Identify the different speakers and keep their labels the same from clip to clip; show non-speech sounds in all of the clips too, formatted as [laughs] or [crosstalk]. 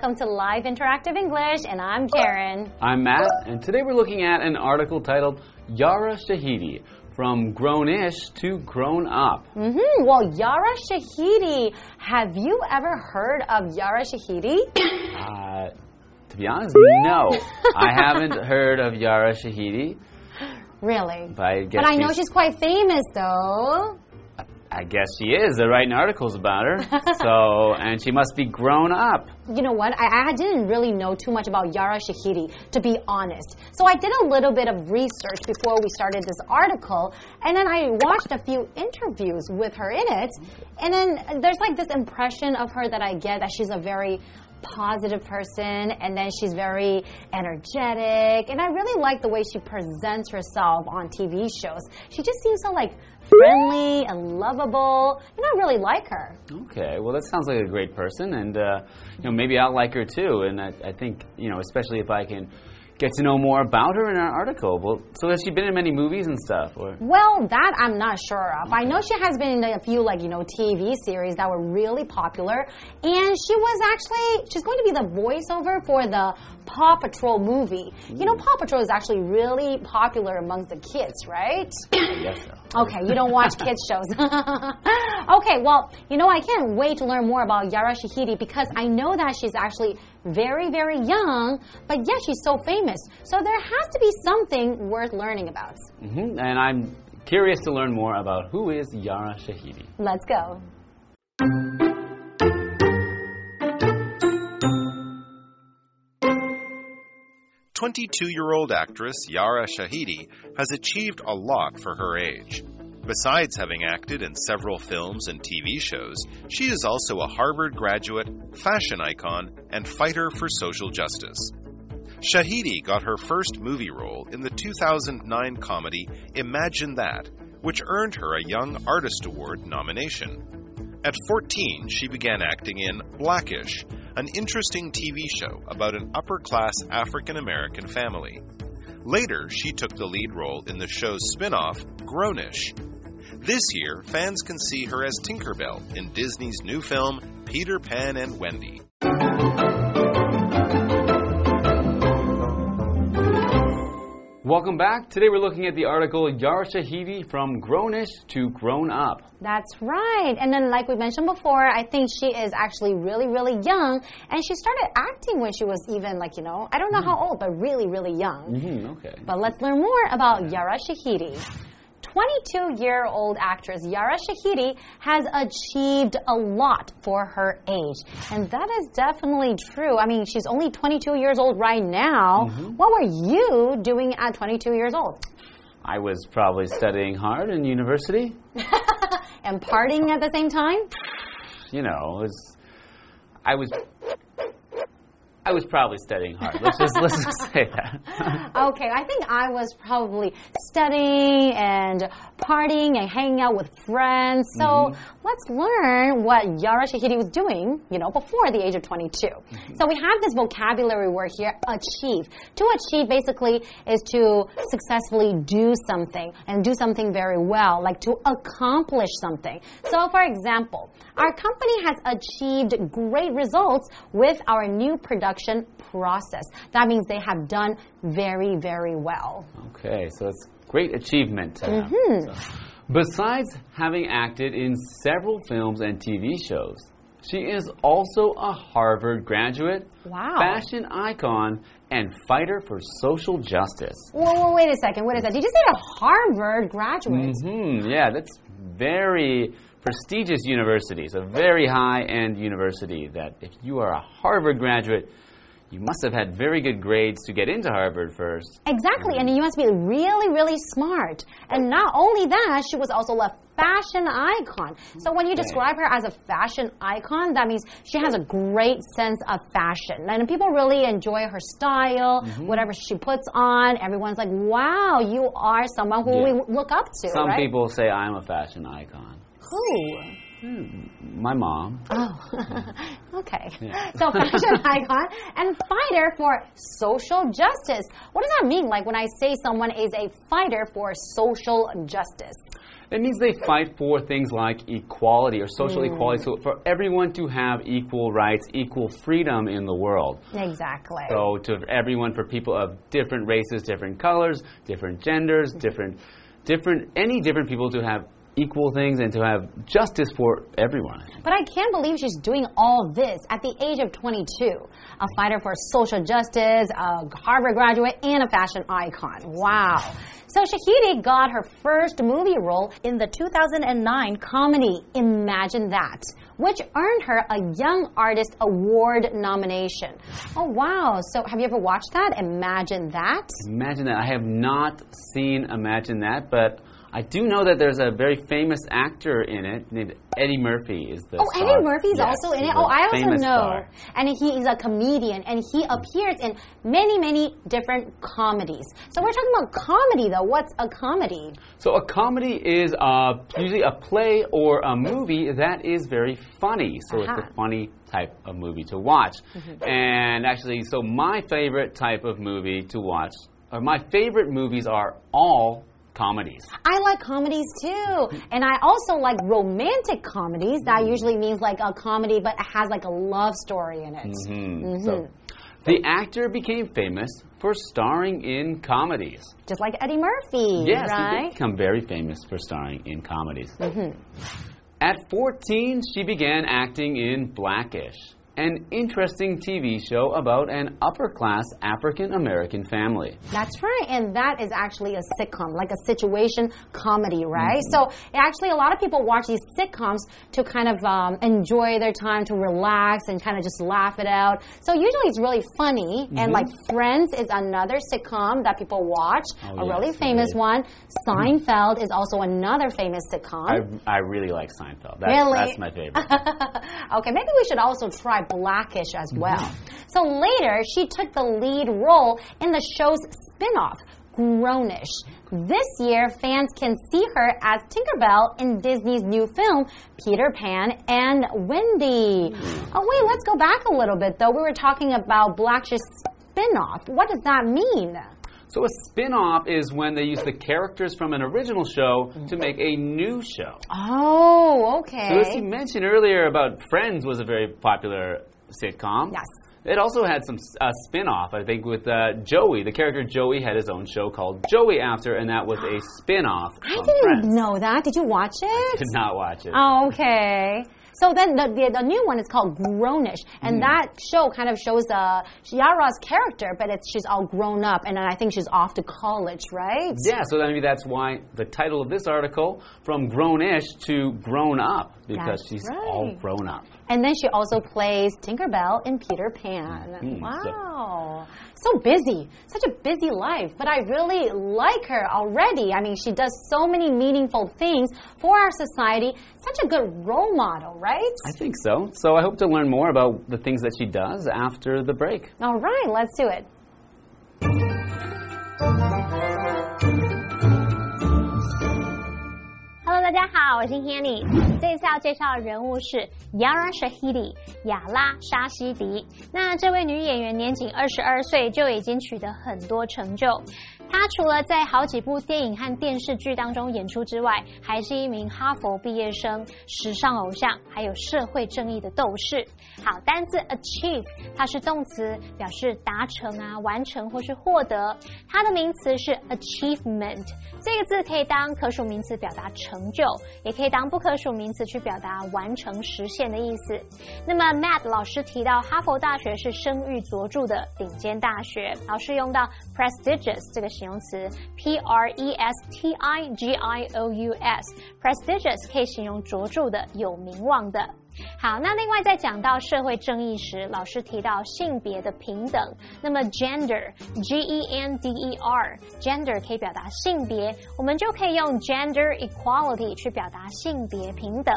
Speaker 1: welcome to Live Interactive English, and I'm Karen.
Speaker 2: I'm Matt, and today we're looking at an article titled Yara Shahidi From Grown-ish to Grown Up.
Speaker 1: Mm hmm Well, Yara Shahidi, have you ever heard of Yara Shahidi? [coughs]
Speaker 2: Uh, to be honest, no. I [laughs] haven't heard of Yara Shahidi,
Speaker 1: really?
Speaker 2: but I guess
Speaker 1: But I know
Speaker 2: she's
Speaker 1: quite famous though.
Speaker 2: I guess she is. They're writing articles about her. [laughs] so, and she must be grown up.
Speaker 1: You know what? I, I didn't really know too much about Yara Shahidi, to be honest. So I did a little bit of research before we started this article, and then I watched a few interviews with her in it. And then there's like this impression of her that I get that she's a very positive person and then she's very energetic and I really like the way she presents herself on TV shows. She just seems so like friendly and lovable You and I really like her.
Speaker 2: Okay, well, that sounds like a great person, and uh, you know maybe I'll like her too. And I, I think you know, especially if I can get to know more about her in our article. Well, so has she been in many movies and stuff? Or
Speaker 1: Well, that I'm not sure of. I know she has been in a few like, you know, TV series that were really popular. And she was actually she's going to be the voiceover for the Paw Patrol movie. You know, Paw Patrol is actually really popular amongst the kids, right? [coughs]
Speaker 2: Guess so.
Speaker 1: Okay, you don't watch kids shows. [laughs] okay, well, you know, I can't wait to learn more about Yara Shahidi because I know that she's actually very, very young, but yet she's so famous. So there has to be something worth learning about.
Speaker 2: hmm And I'm curious to learn more about who is Yara Shahidi.
Speaker 1: Let's go.
Speaker 3: 22 year old actress Yara Shahidi has achieved a lot for her age. Besides having acted in several films and TV shows, she is also a Harvard graduate, fashion icon, and fighter for social justice. Shahidi got her first movie role in the 2009 comedy Imagine That, which earned her a Young Artist Award nomination. At 14, she began acting in Blackish, an interesting TV show about an upper class African American family. Later, she took the lead role in the show's spin off, Grownish. This year, fans can see her as Tinkerbell in Disney's new film, Peter Pan and Wendy.
Speaker 2: Welcome back. Today we're looking at the article Yara Shahidi From Grown-ish to Grown Up.
Speaker 1: That's right. And then, like we mentioned before, I think she is actually really, really young. And she started acting when she was even, like, you know, I don't know how old, but really, really young.
Speaker 2: hmm okay.
Speaker 1: But let's learn more about Yara Shahidi. 22 year old actress Yara Shahidi has achieved a lot for her age. And that is definitely true. I mean, she's only 22 years old right now. Mm-hmm. What were you doing at 22 years old?
Speaker 2: I was probably studying hard in university. [laughs]
Speaker 1: And partying at the same time?
Speaker 2: You know, it was, I was. I was probably studying hard. Let's just let's just [laughs] say that. [laughs]
Speaker 1: Okay, I think I was probably studying and partying and hanging out with friends. So mm-hmm. let's learn what Yara Shahidi was doing, you know, before the age of 22. Mm-hmm. So we have this vocabulary word here, achieve. To achieve basically is to successfully do something and do something very well, like to accomplish something. So for example, our company has achieved great results with our new production process. That means they have done very, very well.
Speaker 2: Okay, so it's great achievement.
Speaker 1: Mm-hmm.
Speaker 2: So, besides having acted in several films and TV shows, she is also a Harvard graduate,
Speaker 1: Wow.
Speaker 2: fashion icon, and fighter for social justice.
Speaker 1: Whoa, whoa, wait a second, What is that? Did you say a Harvard graduate?
Speaker 2: Hmm, yeah, that's very prestigious university. It's a very high-end university that if you are a Harvard graduate, you must have had very good grades to get into Harvard first.
Speaker 1: Exactly, and you must be really, really smart. And not only that, she was also a fashion icon. So when you describe her as a fashion icon, that means she has a great sense of fashion. And people really enjoy her style,
Speaker 2: Mm-hmm.
Speaker 1: whatever she puts on. Everyone's like, wow, you are someone who
Speaker 2: Yeah.
Speaker 1: we look up to,
Speaker 2: Some
Speaker 1: right?
Speaker 2: people say I'm a fashion icon.
Speaker 1: Who?
Speaker 2: Hmm, my mom.
Speaker 1: Oh, [laughs] okay. So fashion [laughs] icon and fighter for social justice. What does that mean? Like when I say someone is a fighter for social justice?
Speaker 2: It means they fight for things like equality or social hmm. equality, so for everyone to have equal rights, equal freedom in the world.
Speaker 1: Exactly.
Speaker 2: So to everyone, for people of different races, different colors, different genders, different, different, any different people to have equal things and to have justice for everyone.
Speaker 1: But I can't believe she's doing all this at the age of 22. A fighter for social justice, a Harvard graduate, and a fashion icon. Wow. So Shahidi got her first movie role in the 2009 comedy Imagine That, which earned her a Young Artist Award nomination. Oh, wow. So have you ever watched that? Imagine That?
Speaker 2: Imagine that. I have not seen Imagine That, but I do know that there's a very famous actor in it named Eddie Murphy. Is the
Speaker 1: Oh,
Speaker 2: star.
Speaker 1: Eddie Murphy's
Speaker 2: Yes,
Speaker 1: also in it. Oh, I also know.
Speaker 2: star.
Speaker 1: And he is a comedian, and he appears in many, many different comedies. So we're talking about comedy, though. What's a comedy?
Speaker 2: So a comedy is uh, usually a play or a movie that is very funny. So it's
Speaker 1: Aha. Mm-hmm.
Speaker 2: a funny type of movie to watch. And actually, so my favorite type of movie to watch, or my favorite movies are all comedies.
Speaker 1: I like comedies too, and I also like romantic comedies. That mm-hmm. usually means like a comedy, but it has like a love story in it.
Speaker 2: Mm, So the actor became famous for starring in comedies.
Speaker 1: Just like Eddie Murphy,
Speaker 2: Yes, he did become very famous for starring in comedies. At 14, she began acting in Blackish, an interesting TV show about an upper class African American family.
Speaker 1: That's right, and that is actually a sitcom, like a situation comedy, right?
Speaker 2: Mm-hmm.
Speaker 1: So actually, a lot of people watch these sitcoms to kind of um, enjoy their time, to relax, and kind of just laugh it out. So usually, it's really funny,
Speaker 2: Mm-hmm.
Speaker 1: and like Friends is another sitcom that people watch,
Speaker 2: Oh,
Speaker 1: a
Speaker 2: yes,
Speaker 1: really famous
Speaker 2: is.
Speaker 1: one. Seinfeld is also another famous sitcom.
Speaker 2: I, I really like Seinfeld. That's,
Speaker 1: Really?
Speaker 2: that's my favorite. [laughs]
Speaker 1: okay, maybe we should also try Blackish as
Speaker 2: Mm-hmm.
Speaker 1: well. So later, she took the lead role in the show's spin off, Grownish. This year, fans can see her as Tinkerbell in Disney's new film, Peter Pan and Wendy.
Speaker 2: Mm-hmm.
Speaker 1: Oh, wait, let's go back a little bit though. We were talking about blackish spin off. What does that mean?
Speaker 2: So a spin-off is when they use the characters from an original show to make a new show.
Speaker 1: Oh, okay.
Speaker 2: So as you mentioned earlier about Friends was a very popular sitcom.
Speaker 1: Yes.
Speaker 2: It also had some uh, spin-off, I think, with uh, Joey. The character Joey had his own show called Joey After, and that was a [gasps] spin-off
Speaker 1: I didn't
Speaker 2: Friends.
Speaker 1: know that. Did you watch it?
Speaker 2: I Did not watch it.
Speaker 1: Oh, okay. So then the, the, the new one is called Grownish, and that show kind of shows uh, Yara's character, but it's she's all grown up, and I think she's off to college, right?
Speaker 2: Yeah, so maybe that's why the title of this article, from grown-ish to grown up, because
Speaker 1: That's
Speaker 2: she's all
Speaker 1: right.
Speaker 2: grown up.
Speaker 1: And then she also plays Tinkerbell in Peter Pan.
Speaker 2: Mm-hmm. So-
Speaker 1: Wow. So busy. Such a busy life. But I really like her already. I mean, she does so many meaningful things for our society. Such a good role model, right?
Speaker 2: I think so. So I hope to learn more about the things that she does after the break.
Speaker 1: All right, let's do it.
Speaker 4: 大家好，我是 Henny。这次要介绍的人物是 Yara Shahidi 亚拉沙希迪。那这位女演员年仅二十二岁就已经取得很多成就。他除了在好几部电影和电视剧当中演出之外，还是一名哈佛毕业生、时尚偶像，还有社会正义的斗士。好，单字 achieve 它是动词，表示达成啊、完成或是获得。它的名词是 achievement。这个字可以当可数名词表达成就，也可以当不可数名词去表达完成、实现的意思。那么 Matt 老师提到，哈佛大学是声誉卓著的顶尖大学，老师用到 prestigious 这个形容词，p r e s t i g i o u s，prestigious 可以形容卓著的、有名望的。好，那另外在讲到社会正义时，老师提到性别的平等，那么 gender，g e n d e r，gender 可以表达性别，我们就可以用 gender equality 去表达性别平等。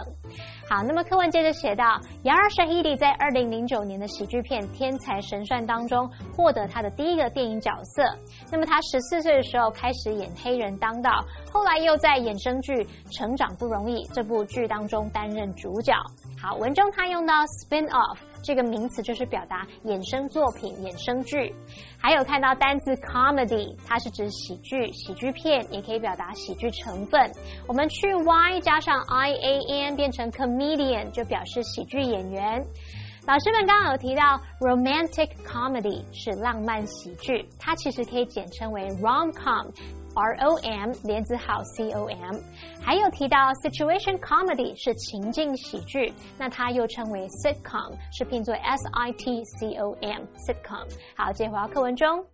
Speaker 4: 好，那么课文接着写到，Yara Shahidi 在二零零九年的喜剧片《天才神算》当中获得他的第一个电影角色。那么他十四岁的时候开始演黑人当道，后来又在衍生剧《成长不容易》这部剧当中担任主角。好，文中他用到 spin off 这个名词，就是表达衍生作品、衍生剧。还有看到单字 comedy，它是指喜剧、喜剧片，也可以表达喜剧成分。我们去 y 加上 i a n 变成 comedian，就表示喜剧演员。老师们刚刚有提到 romantic comedy 是浪漫喜剧，它其实可以简称为 rom com，r o m 连字号 c o m。还有提到 situation comedy 是情境喜剧，那它又称为 sitcom，是拼作 s i t c o m sitcom。好，接回到课文中。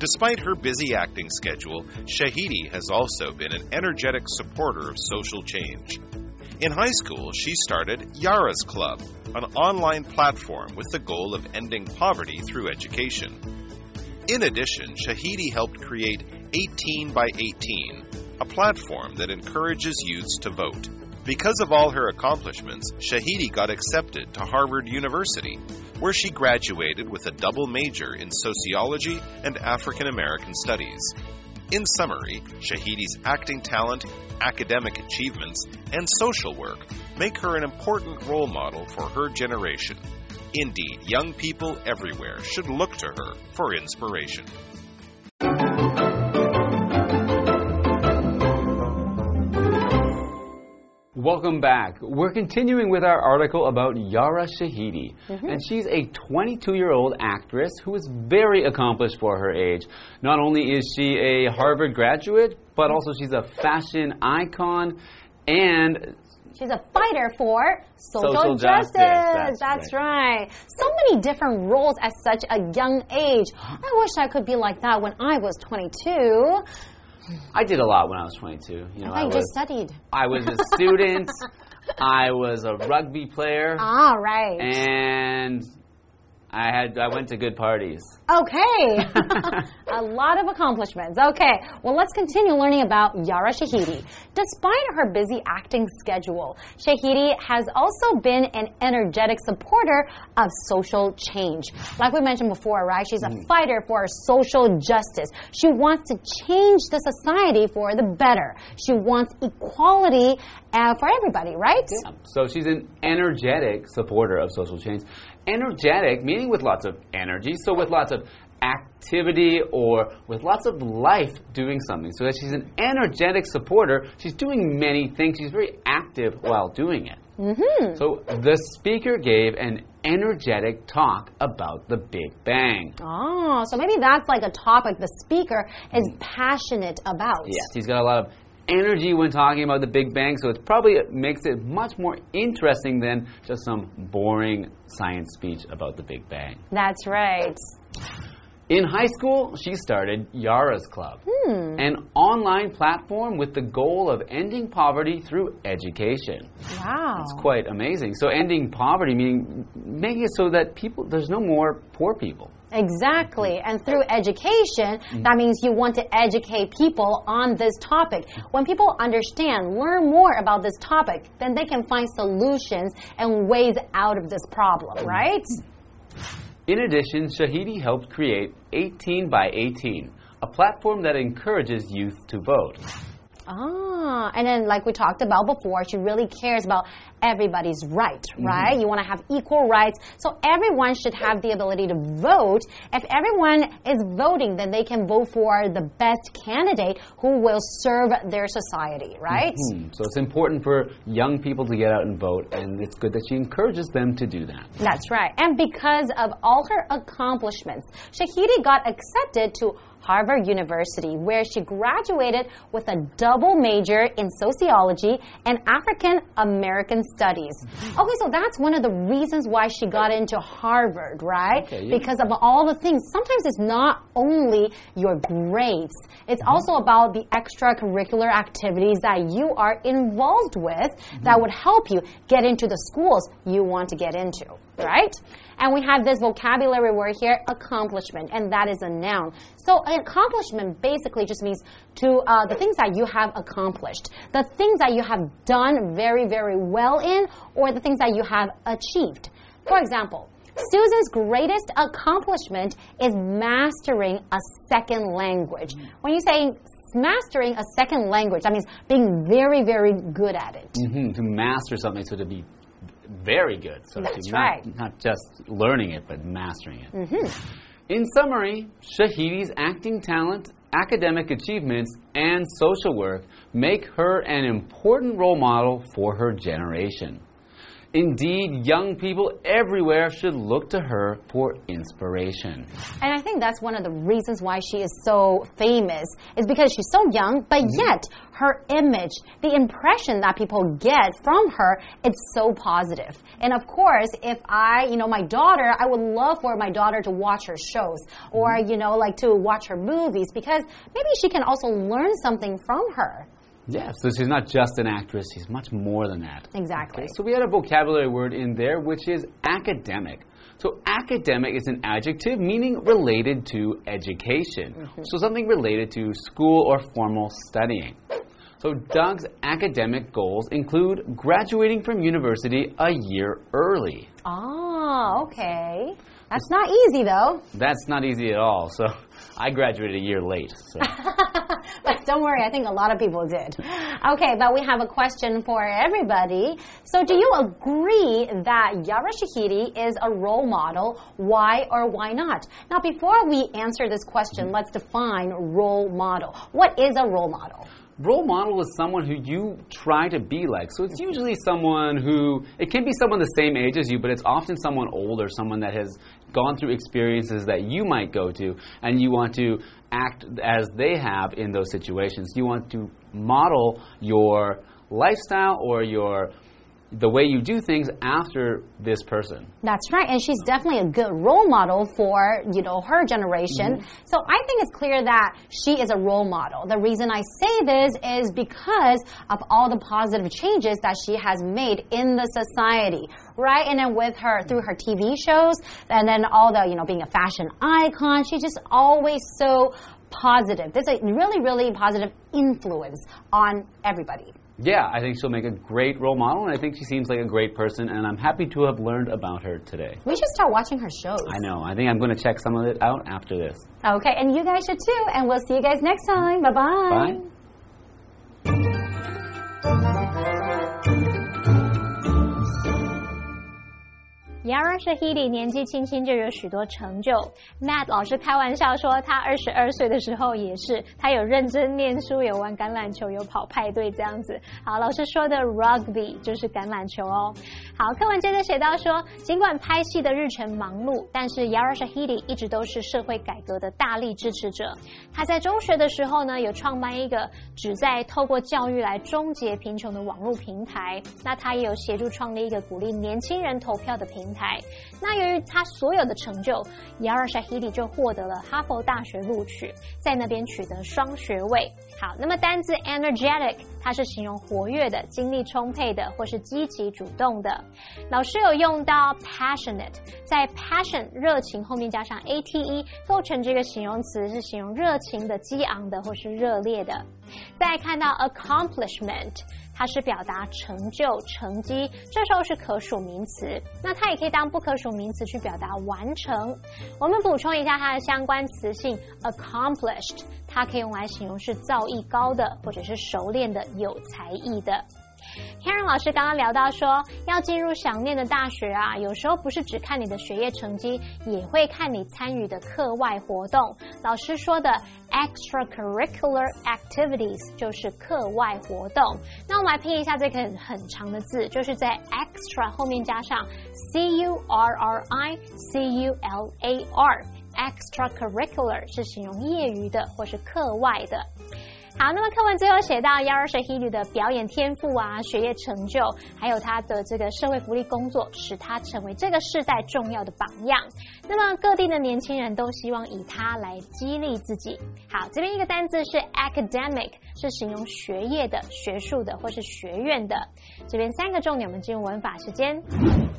Speaker 3: Despite her busy acting schedule, Shahidi has also been an energetic supporter of social change. In high school, she started Yara's Club, an online platform with the goal of ending poverty through education. In addition, Shahidi helped create 18 by 18, a platform that encourages youths to vote. Because of all her accomplishments, Shahidi got accepted to Harvard University, where she graduated with a double major in sociology and African American studies. In summary, Shahidi's acting talent, academic achievements, and social work make her an important role model for her generation. Indeed, young people everywhere should look to her for inspiration.
Speaker 2: Welcome back. We're continuing with our article about Yara Shahidi. Mm-hmm. And she's a 22 year old actress who is very accomplished for her age. Not only is she a Harvard graduate, but also she's a fashion icon and
Speaker 1: She's a fighter for social,
Speaker 2: Social
Speaker 1: justice.
Speaker 2: justice, that's
Speaker 1: That's right. So many different roles at such a young age. I wish I could be like that when I was 22.
Speaker 2: I did a lot when I was 22. You know,
Speaker 1: I
Speaker 2: I
Speaker 1: just studied.
Speaker 2: I was a student, [laughs] I was a rugby player,
Speaker 1: Ah, right.
Speaker 2: and I had I went to good parties.
Speaker 1: Okay. [laughs] a lot of accomplishments. Okay. Well, let's continue learning about Yara Shahidi. Despite her busy acting schedule, Shahidi has also been an energetic supporter of social change. Like we mentioned before, right? She's a fighter for social justice. She wants to change the society for the better. She wants equality uh, for everybody, right?
Speaker 2: So she's an energetic supporter of social change. Energetic, meaning with lots of energy, so with lots of activity or with lots of life doing something. So that she's an energetic supporter. She's doing many things. She's very active while doing it. Mm-hmm. So the speaker gave an energetic talk about the Big Bang.
Speaker 1: Oh, so maybe that's like a topic the speaker is passionate about.
Speaker 2: Yes, he's got a lot of energy when talking about the Big Bang, so it probably makes it much more interesting than just some boring science speech about the Big Bang.
Speaker 1: That's right.
Speaker 2: In high school, she started Yara's Club, hmm. an online platform with the goal of ending poverty through education.
Speaker 1: Wow.
Speaker 2: It's quite amazing. So, ending poverty meaning making it so that people there's no more poor people.
Speaker 1: Exactly. Mm-hmm. And through education, mm-hmm. that means you want to educate people on this topic. When people understand, learn more about this topic, then they can find solutions and ways out of this problem, mm-hmm. right?
Speaker 2: In addition, Shahidi helped create 18 by 18, a platform that encourages youth to vote.
Speaker 1: Ah, and then like we talked about before, she really cares about everybody's right, right? You want to have equal rights. So everyone should have the ability to vote. If everyone is voting, then they can vote for the best candidate who will serve their society, right?
Speaker 2: Hmm, So it's important for young people to get out and vote, and it's good that she encourages them to do that.
Speaker 1: That's right. And because of all her accomplishments, Shahidi got accepted to Harvard University, where she graduated with a double major in sociology and African American studies. Okay, so that's one of the reasons why she got into Harvard, right?
Speaker 2: Okay, yeah.
Speaker 1: Because of all the things. Sometimes it's not only your grades, it's mm-hmm. also about the extracurricular activities that you are involved with that mm-hmm. would help you get into the schools you want to get into, right? And we have this vocabulary word here, accomplishment, and that is a noun. So an accomplishment basically just means to uh, the things that you have accomplished, the things that you have done very, very well in, or the things that you have achieved. For example, Susan's greatest accomplishment is mastering a second language. When you say mastering a second language, that means being very, very good at it.
Speaker 2: Mm -hmm. To master something, so to be very good. So
Speaker 1: That's
Speaker 2: to
Speaker 1: right.
Speaker 2: Not, not just learning it, but mastering it.
Speaker 1: Mm -hmm.
Speaker 2: In summary, Shahidi's acting talent, academic achievements, and social work make her an important role model for her generation. Indeed, young people everywhere should look to her for inspiration.
Speaker 1: And I think that's one of the reasons why she is so famous, is because she's so young, but
Speaker 2: Mm-hmm.
Speaker 1: yet her image, the impression that people get from her, it's so positive. And of course, if I, you know, my daughter, I would love for my daughter to watch her shows or,
Speaker 2: Mm-hmm.
Speaker 1: you know, like to watch her movies because maybe she can also learn something from her.
Speaker 2: Yeah, so she's not just an actress, she's much more than that.
Speaker 1: Exactly.
Speaker 2: Okay, so we had a vocabulary word in there which is academic. So academic is an adjective meaning related to education. Mm-hmm. So something related to school or formal studying. So Doug's academic goals include graduating from university a year early.
Speaker 1: Oh, okay. That's not easy though.
Speaker 2: That's not easy at all. So I graduated a year late. So [laughs]
Speaker 1: but don't worry, I think a lot of people did. Okay, but we have a question for everybody. So, do you agree that Yara Shahidi is a role model? Why or why not? Now, before we answer this question, let's define role model. What is a role model?
Speaker 2: Role model is someone who you try to be like. So it's usually someone who, it can be someone the same age as you, but it's often someone older, someone that has gone through experiences that you might go to, and you want to act as they have in those situations. You want to model your lifestyle or your the way you do things after this person.
Speaker 1: That's right, and she's definitely a good role model for you know her generation. Mm-hmm. So I think it's clear that she is a role model. The reason I say this is because of all the positive changes that she has made in the society, right? And then with her through her TV shows, and then all the you know being a fashion icon, she's just always so positive. There's a really really positive influence on everybody.
Speaker 2: Yeah, I think she'll make a great role model, and I think she seems like a great person, and I'm happy to have learned about her today.
Speaker 1: We should start watching her shows.
Speaker 2: I know. I think I'm going to check some of it out after this.
Speaker 1: Okay, and you guys should too. And we'll see you guys next time. Bye bye.
Speaker 2: Bye.
Speaker 4: Yara Shahidi 年纪轻轻就有许多成就。Matt 老师开玩笑说，他二十二岁的时候也是，他有认真念书，有玩橄榄球，有跑派对这样子。好，老师说的 rugby 就是橄榄球哦。好，课文接着写到说，尽管拍戏的日程忙碌，但是 Yara Shahidi 一直都是社会改革的大力支持者。他在中学的时候呢，有创办一个旨在透过教育来终结贫穷的网络平台。那他也有协助创立一个鼓励年轻人投票的平台。那由于他所有的成就，Yara Shahidi 就获得了哈佛大学录取，在那边取得双学位。好，那么单字 energetic，它是形容活跃的、精力充沛的，或是积极主动的。老师有用到 passionate，在 passion 热情后面加上 ate，构成这个形容词是形容热情的、激昂的或是热烈的。再看到 accomplishment。它是表达成就、成绩，这时候是可数名词。那它也可以当不可数名词去表达完成。我们补充一下它的相关词性，accomplished，它可以用来形容是造诣高的，或者是熟练的、有才艺的。Karen 老师刚刚聊到说，要进入想念的大学啊，有时候不是只看你的学业成绩，也会看你参与的课外活动。老师说的 extracurricular activities 就是课外活动。那我们来拼一下这个很长的字，就是在 extra 后面加上 c u r r i c u l a r。extracurricular 是形容业余的或是课外的。好，那么课文最后写到 Yara Shahidi 的表演天赋啊、学业成就，还有他的这个社会福利工作，使他成为这个世代重要的榜样。那么各地的年轻人都希望以他来激励自己。好，这边一个单字是 academic，是形容学业的、学术的或是学院的。这边三个重点，我们进入文法时间。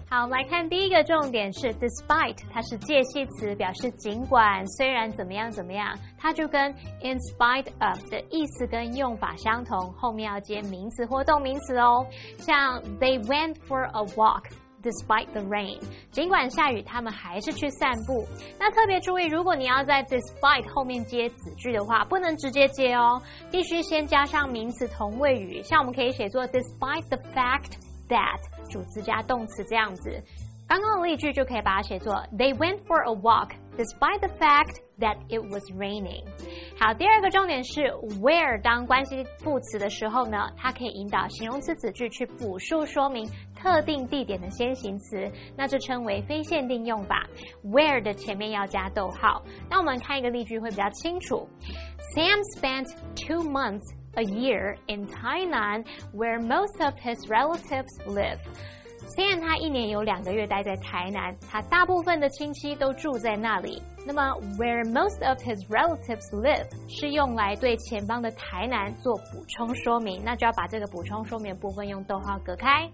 Speaker 4: 好，我们来看第一个重点是 despite，它是介系词，表示尽管、虽然怎么样怎么样，它就跟 in spite of 的意思跟用法相同，后面要接名词或动名词哦。像 they went for a walk。Despite the rain，尽管下雨，他们还是去散步。那特别注意，如果你要在 despite 后面接子句的话，不能直接接哦，必须先加上名词同位语。像我们可以写作 despite the fact that，主词加动词这样子。刚刚的例句就可以把它写作 They went for a walk despite the fact that it was raining。好，第二个重点是 where 当关系副词的时候呢，它可以引导形容词子句去补述说明特定地点的先行词，那这称为非限定用法。where 的前面要加逗号。那我们看一个例句会比较清楚。Sam spent two months a year in Tainan, where most of his relatives live. 虽然他一年有两个月待在台南，他大部分的亲戚都住在那里。那么，where most of his relatives live 是用来对前方的台南做补充说明，那就要把这个补充说明部分用逗号隔开。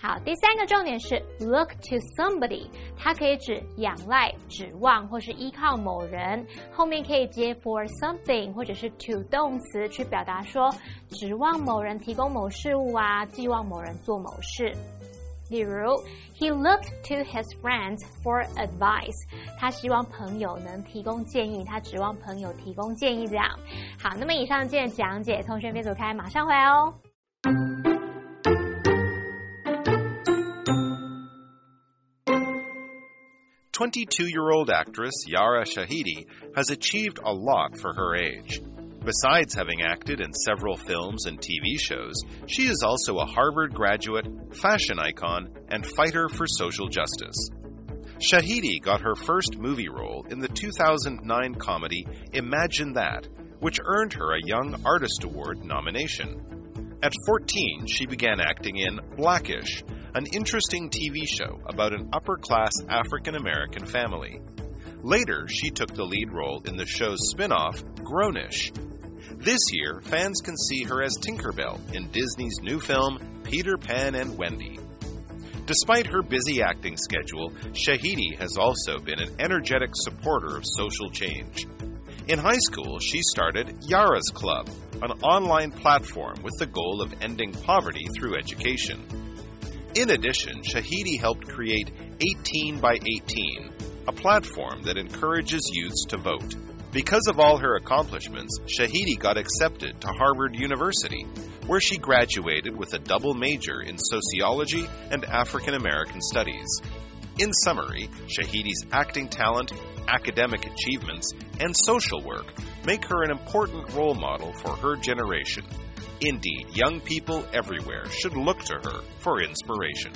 Speaker 4: 好，第三个重点是 look to somebody，它可以指仰赖、指望或是依靠某人，后面可以接 for something 或者是 to 动词去表达说指望某人提供某事物啊，寄望某人做某事。例如，He looked to his friends for advice。他希望朋友能提供建议，他指望朋友提供建议。这样，好，那么以上件讲解，同学别走开，马上回来哦。
Speaker 3: Twenty-two-year-old actress Yara Shahidi has achieved a lot for her age. Besides having acted in several films and TV shows, she is also a Harvard graduate, fashion icon, and fighter for social justice. Shahidi got her first movie role in the 2009 comedy Imagine That, which earned her a Young Artist Award nomination. At 14, she began acting in Blackish, an interesting TV show about an upper class African American family. Later, she took the lead role in the show's spin off, Grownish, this year, fans can see her as Tinkerbell in Disney's new film, Peter Pan and Wendy. Despite her busy acting schedule, Shahidi has also been an energetic supporter of social change. In high school, she started Yara's Club, an online platform with the goal of ending poverty through education. In addition, Shahidi helped create 18 by 18, a platform that encourages youths to vote. Because of all her accomplishments, Shahidi got accepted to Harvard University, where she graduated with a double major in sociology and African American studies. In summary, Shahidi's acting talent, academic achievements, and social work make her an important role model for her generation. Indeed, young people everywhere should look to her for inspiration.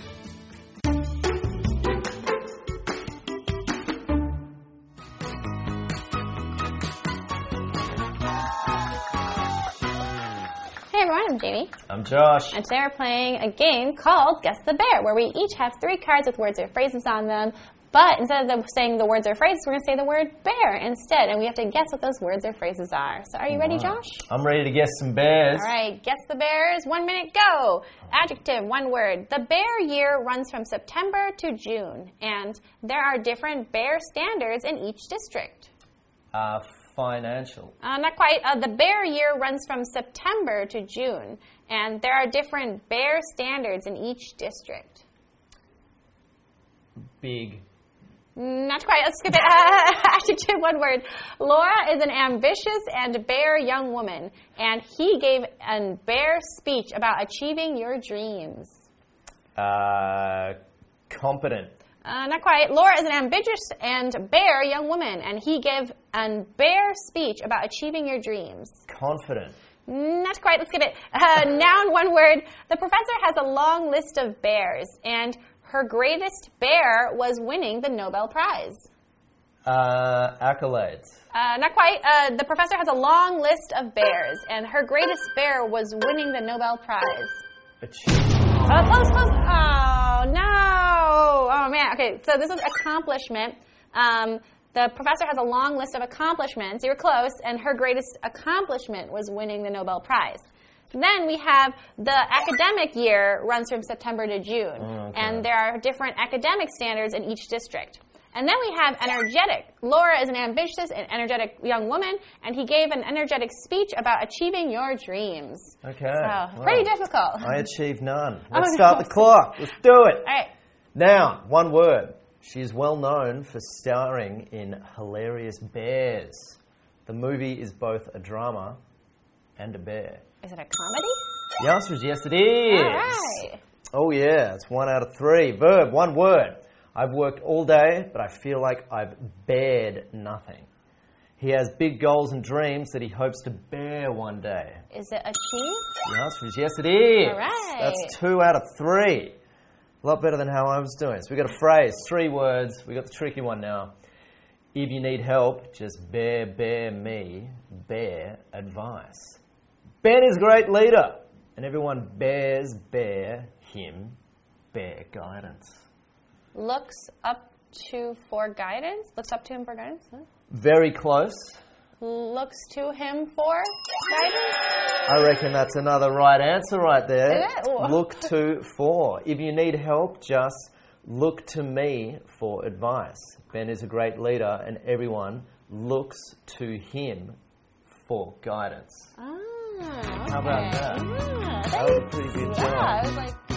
Speaker 1: I'm Jamie.
Speaker 5: I'm Josh.
Speaker 1: And today we're playing a game called Guess the Bear, where we each have three cards with words or phrases on them. But instead of them saying the words or phrases, we're going to say the word bear instead, and we have to guess what those words or phrases are. So, are you ready, Josh?
Speaker 5: I'm ready to guess some bears.
Speaker 1: All right, guess the bears. One minute, go. Adjective, one word. The bear year runs from September to June, and there are different bear standards in each district.
Speaker 5: Uh, financial?
Speaker 1: Uh, not quite. Uh, the bear year runs from September to June, and there are different bear standards in each district.
Speaker 5: Big.
Speaker 1: Not quite. Let's skip it. [laughs] Uh, adjective, one word. Laura is an ambitious and bare young woman, and he gave a bare speech about achieving your dreams.
Speaker 5: Uh, competent.
Speaker 1: Uh, not quite. Laura is an ambitious and bare young woman, and he gave a bare speech about achieving your dreams.
Speaker 5: Confident.
Speaker 1: Not quite. Let's skip it. Uh, [laughs] noun, one word. The professor has a long list of bears, and her greatest bear was winning the Nobel Prize.
Speaker 5: Uh, accolades.
Speaker 1: Uh, not quite. Uh, the professor has a long list of bears, and her greatest bear was winning the Nobel Prize.
Speaker 5: Achievement.
Speaker 1: Oh, close, close. Oh, no. Oh, man. Okay, so this is accomplishment. Um, the professor has a long list of accomplishments. You were close, and her greatest accomplishment was winning the Nobel Prize. Then we have the academic year runs from September to June,
Speaker 5: okay.
Speaker 1: and there are different academic standards in each district. And then we have energetic. Laura is an ambitious and energetic young woman, and he gave an energetic speech about achieving your dreams.
Speaker 5: Okay.
Speaker 1: So,
Speaker 5: Wow.
Speaker 1: pretty difficult.
Speaker 5: I achieved none. [laughs] Let's
Speaker 1: Oh,
Speaker 5: start
Speaker 1: no.
Speaker 5: the [laughs] clock. Let's do it.
Speaker 1: All right.
Speaker 5: Noun, one word. She is well known for starring in Hilarious Bears. The movie is both a drama and a bear.
Speaker 1: Is it a comedy?
Speaker 5: The answer is yes, it is.
Speaker 1: All right.
Speaker 5: Oh, yeah, it's one out of three. Verb, one word. I've worked all day, but I feel like I've bared nothing. He has big goals and dreams that he hopes to bear one day.
Speaker 1: Is it achieve?
Speaker 5: The answer is yes, it is.
Speaker 1: All right.
Speaker 5: That's two out of three. A lot better than how I was doing. So we got a phrase, three words. We got the tricky one now. If you need help, just bear, bear me, bear advice. Ben is a great leader, and everyone bears, bear him, bear guidance.
Speaker 1: Looks up to for guidance. Looks up to him for guidance. Huh?
Speaker 5: Very close.
Speaker 1: Looks to him for guidance.
Speaker 5: I reckon that's another right answer right there. [laughs] Look to for. If you need help, just look to me for advice. Ben is a great leader, and everyone looks to him for guidance.
Speaker 1: Ah,
Speaker 5: How about that?
Speaker 1: Ah,
Speaker 5: That was a pretty good
Speaker 1: yeah,
Speaker 5: job.
Speaker 1: I was like,